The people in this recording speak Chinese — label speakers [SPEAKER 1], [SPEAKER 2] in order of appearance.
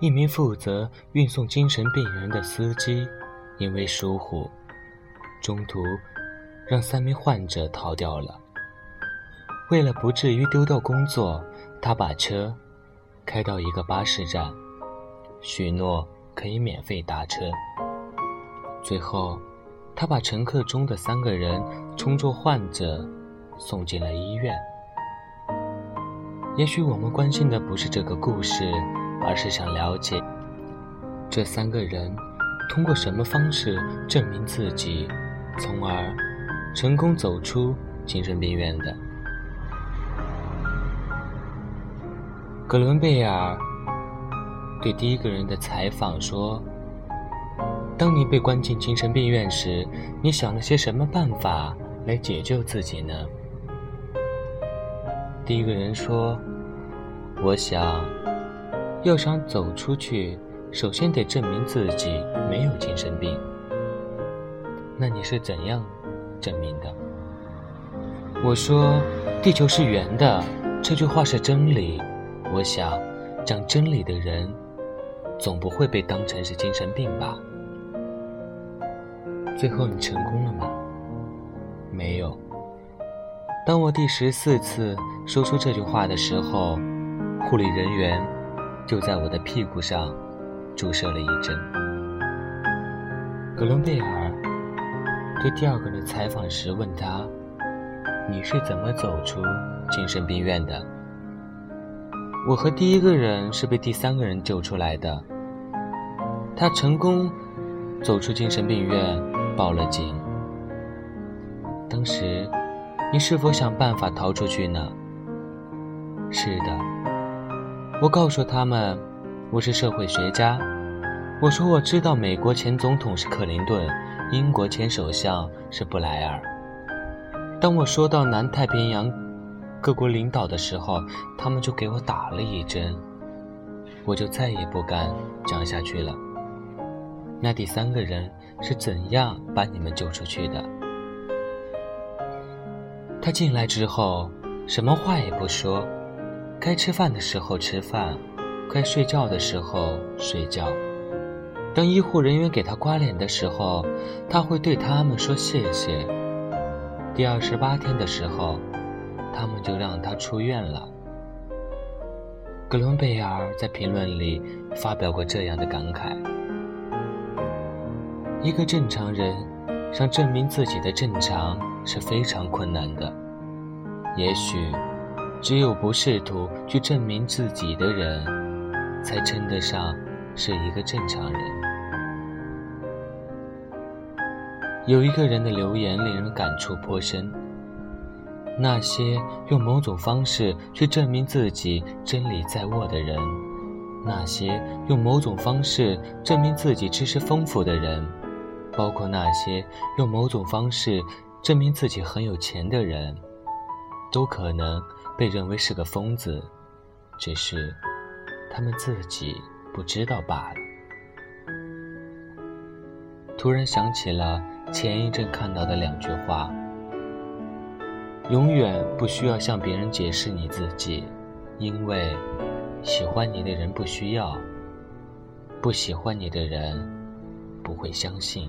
[SPEAKER 1] 一名负责运送精神病人的司机因为疏忽，中途让三名患者逃掉了。为了不至于丢掉工作，他把车开到一个巴士站，许诺可以免费搭车。最后，他把乘客中的三个人充作患者送进了医院。也许我们关心的不是这个故事，而是想了解这三个人通过什么方式证明自己，从而成功走出精神病院的。格伦贝尔对第一个人的采访说：“当你被关进精神病院时，你想了些什么办法来解救自己呢？”第一个人说：“我想，要想走出去，首先得证明自己没有精神病。那你是怎样证明的？”我说：“地球是圆的，这句话是真理。我想，讲真理的人，总不会被当成是精神病吧？”最后你成功了吗？没有。当我第十四次说出这句话的时候，护理人员就在我的屁股上注射了一针。格伦贝尔对第二个人采访时问他：“你是怎么走出精神病院的？”我和第一个人是被第三个人救出来的。他成功走出精神病院，报了警。当时。你是否想办法逃出去呢？是的，我告诉他们，我是社会学家。我说我知道美国前总统是克林顿，英国前首相是布莱尔。当我说到南太平洋各国领导的时候，他们就给我打了一针，我就再也不敢讲下去了。那第三个人是怎样把你们救出去的？他进来之后，什么话也不说，该吃饭的时候吃饭，该睡觉的时候睡觉。当医护人员给他刮脸的时候，他会对他们说谢谢。第二十八天的时候，他们就让他出院了。格伦贝尔在评论里发表过这样的感慨：一个正常人想证明自己的正常。是非常困难的。也许，只有不试图去证明自己的人，才称得上是一个正常人。有一个人的留言令人感触颇深：那些用某种方式去证明自己真理在握的人，那些用某种方式证明自己知识丰富的人，包括那些用某种方式。证明自己很有钱的人，都可能被认为是个疯子，只是他们自己不知道罢了。突然想起了前一阵看到的两句话：永远不需要向别人解释你自己，因为喜欢你的人不需要，不喜欢你的人不会相信。